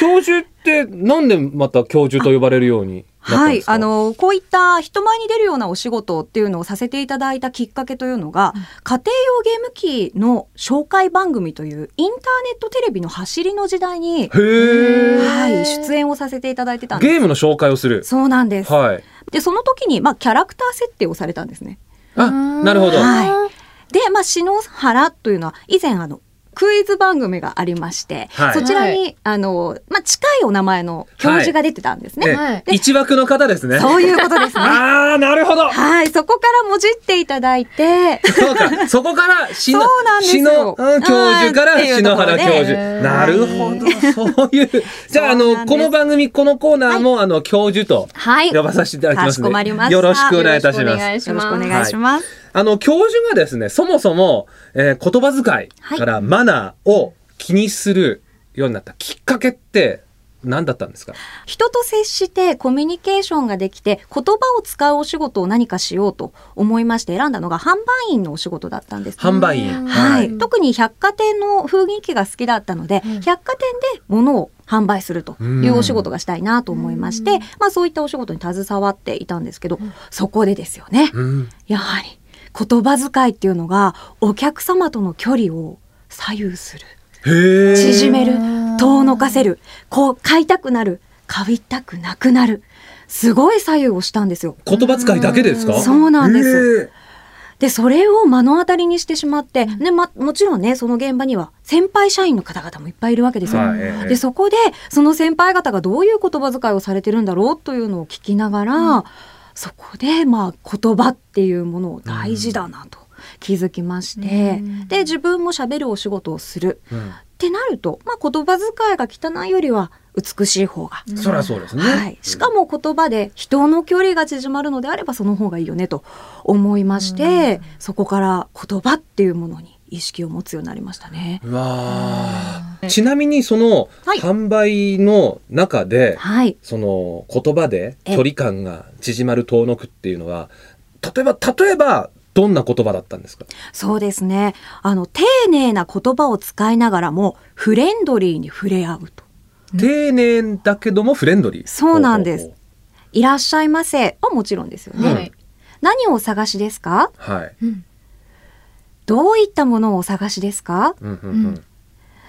教授ってなんでまた教授と呼ばれるように？はい、あ、のこういった人前に出るようなお仕事っていうのをさせていただいたきっかけというのが、家庭用ゲーム機の紹介番組というインターネットテレビの走りの時代に、はい、出演をさせていただいてたんです。ゲームの紹介をする。そうなんです。はい。でその時にまあキャラクター設定をされたんですね。あ、なるほど。はい。で、まあ、篠原というのは、以前、あの、クイズ番組がありまして、はいそちらに、はいあの、まあ、近いお名前の教授が出てたんですね。えはい一枠の方ですね。そういうことですね。ああ、なるほど。はい、そこからもじっていただいて、そうか、そこから、しのしの、うん教授から篠原教授。なるほど、そういう。じゃあ、あの、この番組、このコーナーも、あの、教授とはい。呼ばさせていただきますので、かしこまりましたよろしくお願いいたしよろます。しくお願いしますよろしくお願いします。あの、教授がですね、そもそも、えー言葉遣いからマナーを気にするようになったきっかけって何だったんですか？人と接してコミュニケーションができて言葉を使うお仕事を何かしようと思いまして選んだのが販売員のお仕事だったんです。販売員。はい、うん特に百貨店の雰囲気が好きだったので、うん。百貨店で物を販売するというお仕事がしたいなと思いまして、まあそういったお仕事に携わっていたんですけど、そこでですよね、うん。やはり言葉遣いっていうのがお客様との距離を左右する。縮める遠のかせるこう買いたくなる買いたくなくなる。すごい左右をしたんですよ。言葉遣いだけですか？そうなんです。へでそれを目の当たりにしてしまって、でま、もちろんねその現場には先輩社員の方々もいっぱいいるわけですよ。はいええ。でそこでその先輩方がどういう言葉遣いをされてるんだろうというのを聞きながら、そこでまあ言葉っていうものを大事だなと気づきまして、うん。で自分も喋るお仕事をする。うん。ってなると、まあ、言葉遣いが汚いよりは美しい方が。そりゃそうですね。はい、しかも言葉で人の距離が縮まるのであればその方がいいよねと思いまして、そこから言葉っていうものに意識を持つようになりましたね。うわあ。ちなみにそのはい。販売の中で、はい、その言葉で距離感が縮まる遠のくっていうのは例えば例えばどんな言葉だったんですか？そうですね。あの丁寧な言葉を使いながらもフレンドリーに触れ合うと。丁寧だけどもフレンドリー。そうなんです。いらっしゃいませ。はもちろんですよね。はい何をお探しですか？うほうはい、どういったものをお探しですか？うんうんうん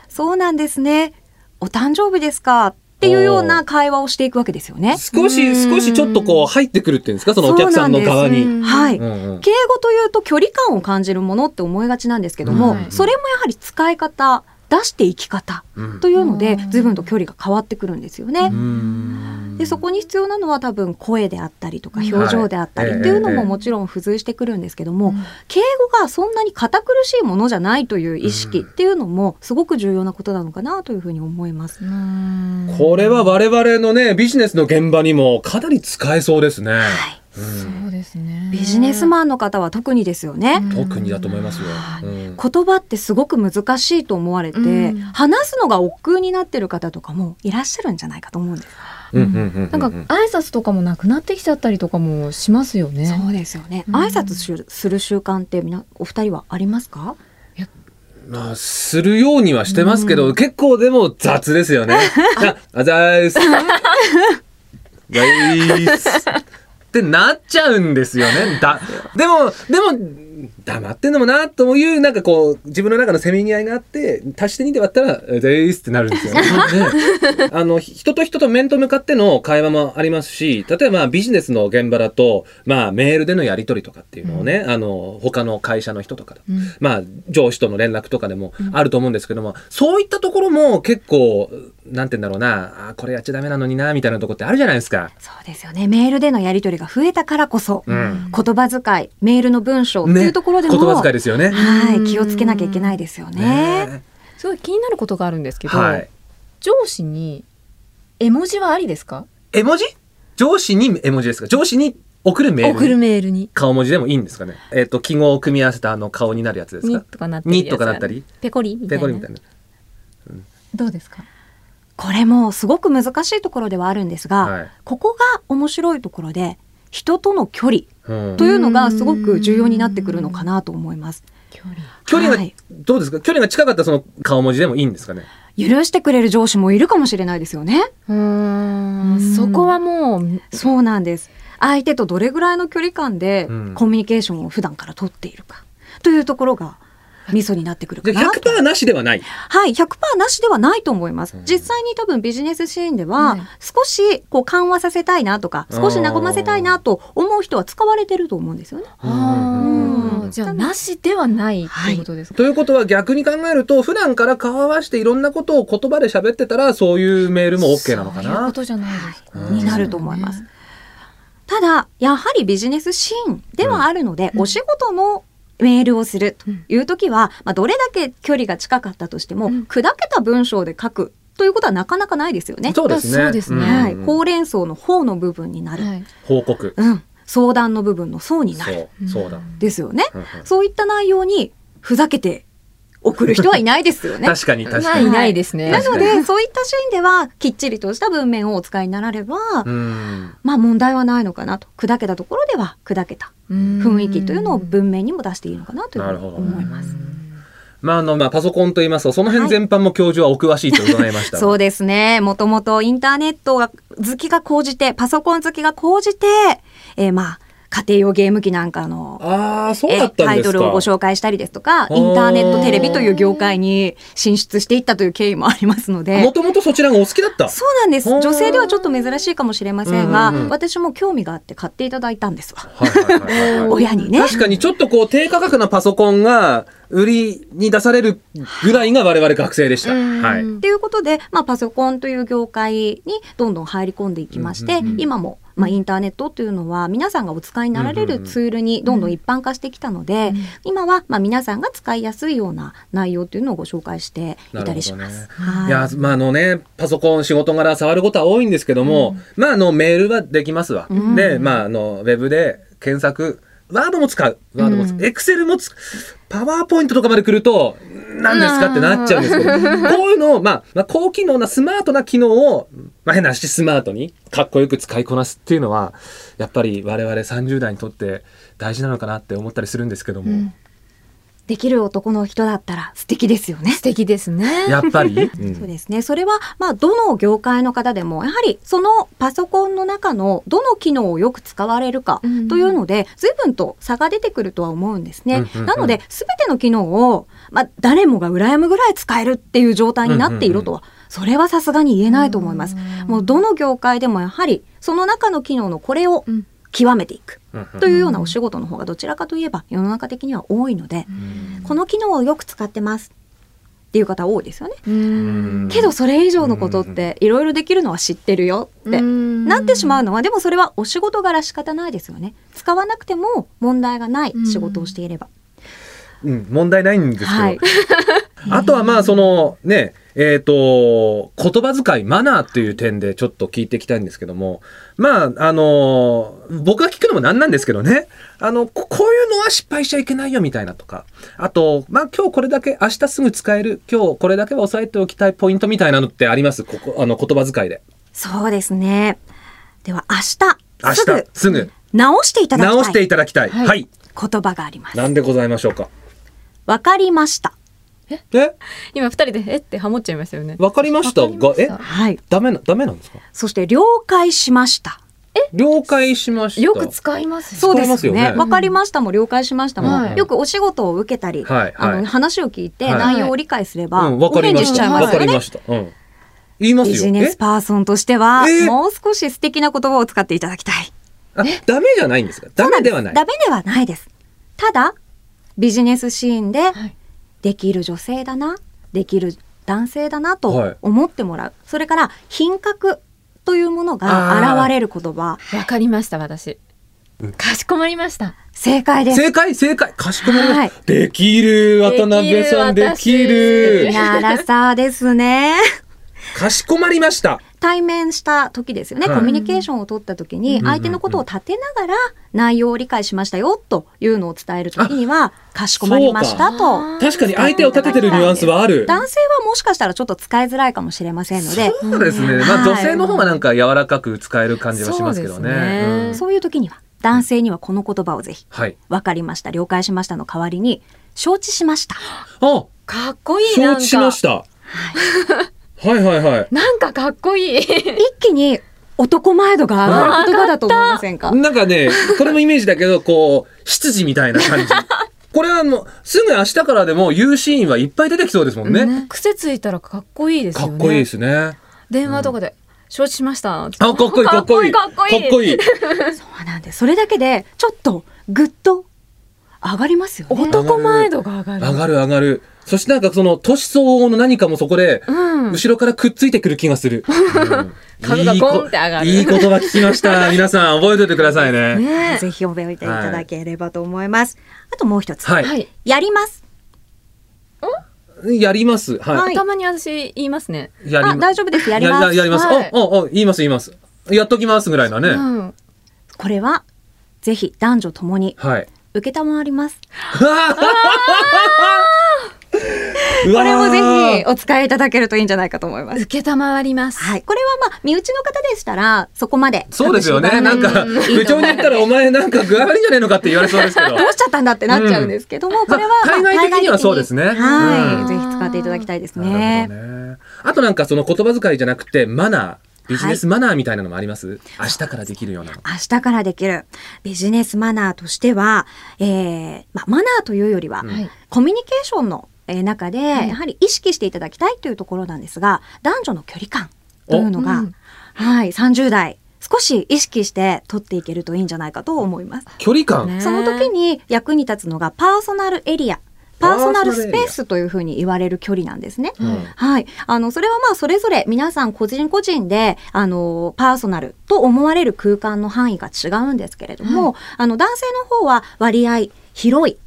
そうなんですね。お誕生日ですか？っていうような会話をしていくわけですよね。少しうん少しちょっとこう入ってくるっていうんですか？そのお客さんの側に。うんはい。うんうん敬語というと距離感を感じるものって思いがちなんですけども、うんそれもやはり使い方出していき方うんというのでうん随分と距離が変わってくるんですよね。うんでそこに必要なのは多分声であったりとかうん。表情であったりはい。っていうのええももちろん付随してくるんですけども、うん。敬語がそんなに堅苦しいものじゃないという意識っていうのもすごく重要なことなのかなというふうに思います。うん。これは我々のねビジネスの現場にもかなり使えそうですね。はい。うん。そうですね。ビジネスマンの方は特にですよね。特にだと思いますよ。はいうん。言葉ってすごく難しいと思われて、うん。話すのが億劫になってる方とかもいらっしゃるんじゃないかと思うんです。うんうんうんうんなんか挨拶とかもなくなってきちゃったりとかもしますよね。そうですよね。うん挨拶するする習慣ってみなお二人はありますか？まあ、するようにはしてますけど、結構でも雑ですよね。あ、あざーす。ざーす。ってなっちゃうんですよね。だ、でも、でも、黙ってんのもな、という、なんかこう、自分の中のせめぎ合いがあって、足して2で割ったら、ざーすってなるんですよね。ねあの、人と人と面と向かっての会話もありますし、例えばビジネスの現場だと、まあ、メールでのやり取りとかっていうのをね、あの、他の会社の人とかとうんまあ、上司との連絡とかでもあると思うんですけども、そういったところも結構、なんて言うんだろうな、あこれやっちゃダメなのにな、みたいなところってあるじゃないですか。そうですよね。メールでのやり取りが増えたからこそ、うん。言葉遣い、メールの文章っていねうところでも、言葉遣いですよね。はい、気をつけなきゃいけないですよね。ねすごい気になることがあるんですけど、はい。上司に絵文字はありですか？絵文字？上司に絵文字ですか？上司に送るメール送るにメールに。顔文字でもいいんですかね？えっ、と記号を組み合わせたあの顔になるやつですにかにとかなったり？ペコリみたいな。ペコリみたいな。どうですか？これもすごく難しいところではあるんですが、はい。ここが面白いところで人との距離うん。というのがすごく重要になってくるのかなと思います。距離。距離が、はい。どうですか？距離が近かったらその顔文字でもいいんですかね？許してくれる上司もいるかもしれないですよね。うん。ん。そこはもう。そうなんです。相手とどれぐらいの距離感でうん。コミュニケーションを普段から取っているか。というところがミソになってくるかなと。100%なしではない。はい、100%なしではないと思います。うん。実際に多分ビジネスシーンでは、はい少しこう緩和させたいなとか、少し和ませたいなと思う人は使われてると思うんですよね。あうんー。じゃあなしではないっていうことですか、ということは逆に考えると普段から顔合わせていろんなことを言葉で喋ってたらそういうメールも OK なのかそういうこなとじゃないですか、うん。になると思います。ただ、やはりビジネスシーンではあるので、うん。お仕事のメールをするという時は、まあ、どれだけ距離が近かったとしても、うん。砕けた文章で書くということはなかなかないですよね。そうですね。そうですね。ん。はい、ほうれん草の方の部分になる、はい。報告。うん、相談の部分の層になる。そう。そうだ、ですよね。うんうん。そういった内容にふざけて送る人はいないですよね。確かに確まあかに、いないですね。なのでそういったシーンではきっちりとした文面をお使いになられば、うん。まあ問題はないのかなと。砕けたところでは砕けた。雰雰囲気というのを文面にも出していいのかなというふうになるほど。思います。まああのまあパソコンと言いますとその辺全般も教授はお詳しいと伺いました、そうですね。もともとインターネットが好きが高じて、パソコン好きが高じて、えーまあ、家庭用ゲーム機なんかの、タイトルをご紹介したりですとか、ーインターネットテレビという業界に進出していったという経緯もありますのでも。ともとそちらがお好きだったそうなんです。女性ではちょっと珍しいかもしれませんが、うんうんうん私も興味があって買っていただいたんですわ。はいはいはいはいはい 親にね。確かにちょっとこう低価格なパソコンが売りに出されるぐらいが我々学生でした。うんはい。っていうことで、まあ、パソコンという業界にどんどん入り込んでいきまして、うんうんうん今も、まあ、インターネットというのは皆さんがお使いになられるツールにどんどん一般化してきたので、うん。今はまあ皆さんが使いやすいような内容というのをご紹介していたりします。はい。いやまああのねパソコン仕事柄触ることは多いんですけども、まああのメールはできますわ。うん。でまああのウェブで検索ワードも使う。ワードも使う、うん。エクセルも使うパワーポイントとかまで来ると何ですかってなっちゃうんですけど、こういうのを、まあ、まあ高機能なスマートな機能を、まあ、変な話スマートにかっこよく使いこなすっていうのはやっぱり我々30代にとって大事なのかなって思ったりするんですけども、うん。できる男の人だったら素敵ですよね。素敵ですね。やっぱり、うん。そうですね。それは、まあ、どの業界の方でも、やはり、そのパソコンの中のどの機能をよく使われるかうん。というので、随分と差が出てくるとは思うんですね。うんうんうん。なので、すべての機能を、まあ、誰もが羨むぐらい使えるっていう状態になっているとは、それはさすがに言えないと思います。もう、どの業界でもやはり、その中の機能のこれをうん。極めていく。というようなお仕事の方がどちらかといえば世の中的には多いので、この機能をよく使ってますっていう方多いですよね。うん。けどそれ以上のことっていろいろできるのは知ってるよってなってしまうのはでもそれはお仕事柄仕方ないですよね。使わなくても問題がない仕事をしていれば、うん、問題ないんですけど、はい。あとはまあそのねえっ、と言葉遣いマナーっていう点でちょっと聞いていきたいんですけども。まああの僕が聞くのもなんなんですけどね。あのここういうのは失敗しちゃいけないよみたいなとか。あとまあ今日これだけ明日すぐ使える。今日これだけは押さえておきたいポイントみたいなのってあります？ここあの言葉遣いで。そうですね。では明明日日すぐ。直していただき直してたいいただきたい。はい。はい、言葉があります。なんでございましょうかわかりました。え？今二人でえ？ってハモっちゃいましたよね。わかりましたがえ？はい。ダメなダメなんですか？そして了解しました。了解しました。よく使いますそうですね。ね。わかりましたも了解しましたも、はい。よくお仕事を受けたり、はいあはい。の話を聞いてはい。内容を理解すれば、うん、わおかりまし。返事しちゃいわかりました。うん。言いますよ。ビジネスパーソンとしては、え？もう少し素敵えな言葉を使っていただきたい。えあ、ダメじゃないんですか？ダメではない。ダメではないです。ただ、ビジネスシーンではい、できる女性だな、できる男性だなはいと思ってもらう。それから、品格というものが現れる言葉。わかりました私かしこまりました正解です。正解、正解。かしこまりまはいした。できる、渡辺さん、ででききるる。ならさですね。かしこまりました。対面した時ですよね、はい。コミュニケーションを取った時にうん。相手のことを立てながら内容を理解しましたよというのを伝える時にはかしこまりましたと。確かに相手を立ててるニュアンスはある。男性はもしかしたらちょっと使いづらいかもしれませんので。そうですね。まあはい。女性の方がなんか柔らかく使える感じはしますけどそうね。ね。うん。そういう時には男性にはこの言葉をぜひはい。分かりました。了解しましたの代わりに承知しました。あ、かっこいいなん承知しまかした。はいはいはい。なんかかっこいい一気に男前度が上がる言葉だと思いませんか？なんかね、これもイメージだけど、こう、執事みたいな感じ。これはもう、すぐ明日からでも言うシーンはいっぱい出てきそうですもんね。癖ついたらかっこいいですよねかっこいいですね。電話とかで承知しましたあ、かっこいいかっこいい。かっこいいかっこいい。そうなんですそれだけでちょっとぐっと上がりますよね男前度が上がる上がる上がる。そしてなんかその年相応の何かもそこで、うん後ろからくっついてくる気がする。う ん株がゴンって上がるいい言葉聞きました。皆さん覚えておいてくださいね。ねぜひ覚えていただければと思います、あともう一つ、はい。はいやりますやります。ははいたまに私言いますねい。やりあ大丈夫ですやりますやります。はいおおお言います言います。やっときますぐらいなね。うんこれはぜひ男女ともにはい。承ります。ここれもぜひお使いいただけるといいんじゃないかと思います。受けたまわります。はい。これはまあ身内の方でしたらそこまでそうですよね。なんか、うん。部長に言ったら、お前なんか具合悪いんじゃねえのかって言われそうですけど。どうしちゃったんだってなっちゃうんですけども、これは、まあ海外的にはそうですね。はい、うん。ぜひ使っていただきたいですね。あとなんかその言葉遣いじゃなくて、マナー、ビジネスマナーみたいなのもあります、明日からできるようなの。明日からできる。ビジネスマナーとしては、えーまあ、マナーというよりは、うん。はい。コミュニケーションのえー中で、やはり意識していただきたいというところなんですが男女の距離感というのが、うんはい、30代少し意識して取っていけるといいんじゃないかと思います。距離感。ね。その時に役に立つのがパーソナルエリアパーソナルスペースというふうに言われる距離なんですね。うんはい。あの、それはまあ、それぞれ皆さん個人個人で、あの、パーソナルと思われる空間の範囲が違うんですけれども、あの、男性の方は割合広い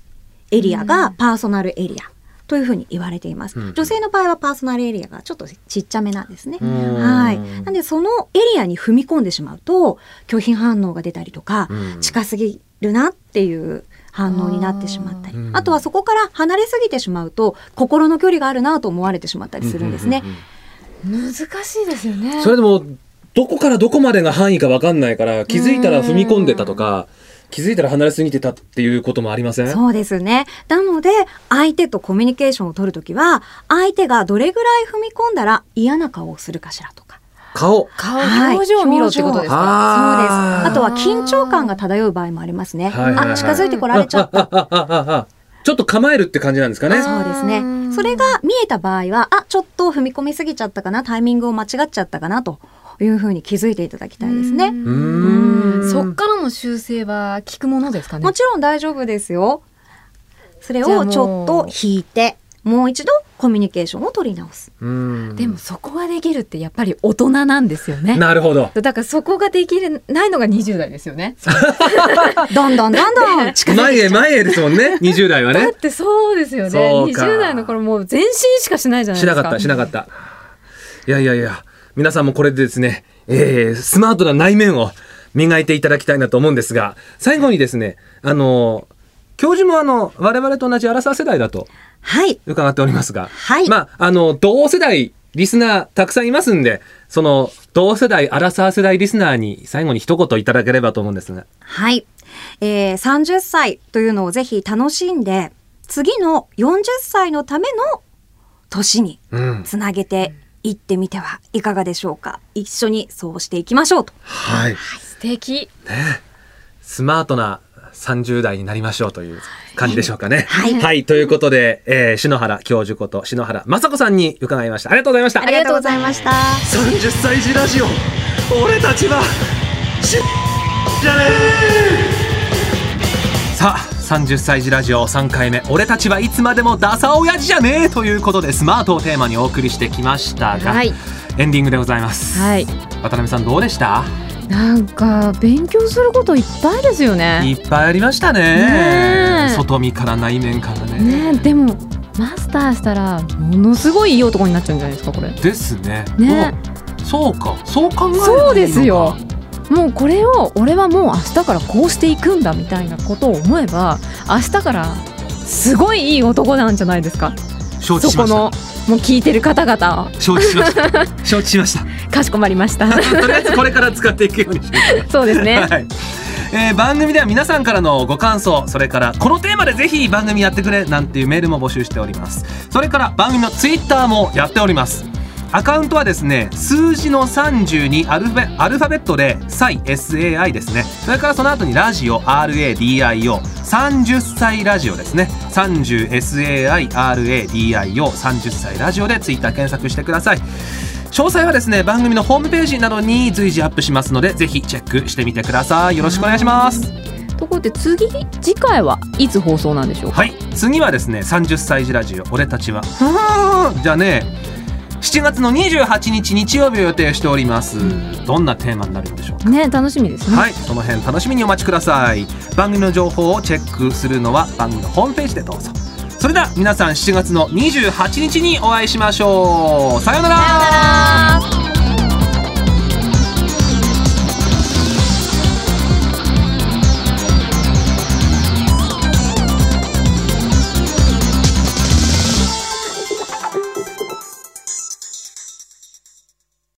エリアがパーソナルエリア。というふうに言われています、うん女性の場合はパーソナルエリアがちょっとちっちゃめなんですね。うんはい。なんでそのエリアに踏み込んでしまうと拒否反応が出たりとか、うん近すぎるなっていう反応になってしまったりあとはそこから離れすぎてしまうと心の距離があるなと思われてしまったりするんですね。うんうんうん難しいですよねそれでも、どこからどこまでが範囲か分かんないから、気づいたら踏み込んでたとか、気づいたら離れすぎてたっていうこともありません？そうですね。なので、相手とコミュニケーションを取るときは、相手がどれぐらい踏み込んだら嫌な顔をするかしらとか。顔。顔、はい表情を見ろってことですか？そうです。あとは緊張感が漂う場合もありますね。はいはいはいあ、近づいてこられちゃった。あああああちょっと構えるって感じなんですかね？そうですね。それが見えた場合は、あ、ちょっと踏み込みすぎちゃったかな、タイミングを間違っちゃったかな、というふうに気づいていただきたいですね。うーん。そっからの修正は効くものですかね？もちろん大丈夫ですよ。それをちょっと引いて、もう一度コミュニケーションを取り直す。うんでもそこができるってやっぱり大人なんですよねなるほど。だからそこができないのが20代ですよね どんどんどんどん近づい前へ。前へですもんね。20代はねだっ。てそうですよねそうか20代の頃もう前進しかしないじゃないですかしなかった、しなかった。いやいやいや、皆さんもこれでですね、えー、スマートな内面を磨いていただきたいなと思うんですが、最後にですね、あの、教授もあの、我々と同じアラサー世代だとはい。伺っておりますが、はいまあ、あの、同世代、リスナーたくさんいますんで、その、同世代、アラサー世代リスナーに最後に一言いただければと思うんですが。はい。えー、30歳というのをぜひ楽しんで、次の40歳のための年にうん。つなげていってみてはいかがでしょうか。一緒にそうしていきましょうと。はい。素敵スマートな30代になりましょうという感じでしょうかね。はいということで、えー篠原教授こと篠原雅子さんに伺いました。ありがとうございましたあ。りがとうございました。30歳児ラジオ俺たちはしじゃねさあ、30歳児ラジオ3回目、俺たちはいつまでもダサ親父じゃねえということで、スマートをテーマにお送りしてきましたが、はいエンディングでございます。はい渡辺さんどうでした？なんか勉強することいっぱいですよね。いっぱいありましたね。外見から内面からね。ねでもマスターしたらものすごいいい男になっちゃうんじゃないですかこれ。ですね。ねそうか。そう考えるそうですよ。もうこれを俺はもう明日からこうしていくんだみたいなことを思えば明日からすごいいい男なんじゃないですか承知しました。そこのもう聞いてる方々承知しました。承知しました。かしこまりました。とりあえずこれから使っていくようにしてくださいそうですね。はい。えー番組では皆さんからのご感想それからこのテーマでぜひ番組やってくれなんていうメールも募集しております。それから番組のツイッターもやっておりますアカウントはですね数字の32アルファベアルファベットで SAI ですね。それからその後にラジオ RADIO30 歳ラジオですね。30SAIRADIO30 歳ラジオでツイッター検索してください。詳細はですね番組のホームページなどに随時アップしますのでぜひチェックしてみてください。よろしくお願いします。ところで次次回はいつ放送なんでしょうか？はい。次はですね30歳児ラジオ。俺たちは。じゃあね7月の28日日曜日を予定しております。どんなテーマになるんでしょうか？ね楽しみですね、はいその辺楽しみにお待ちください。番組の情報をチェックするのは番組のホームページでどうぞ。それでは皆さん7月の28日にお会いしましょう。さようなら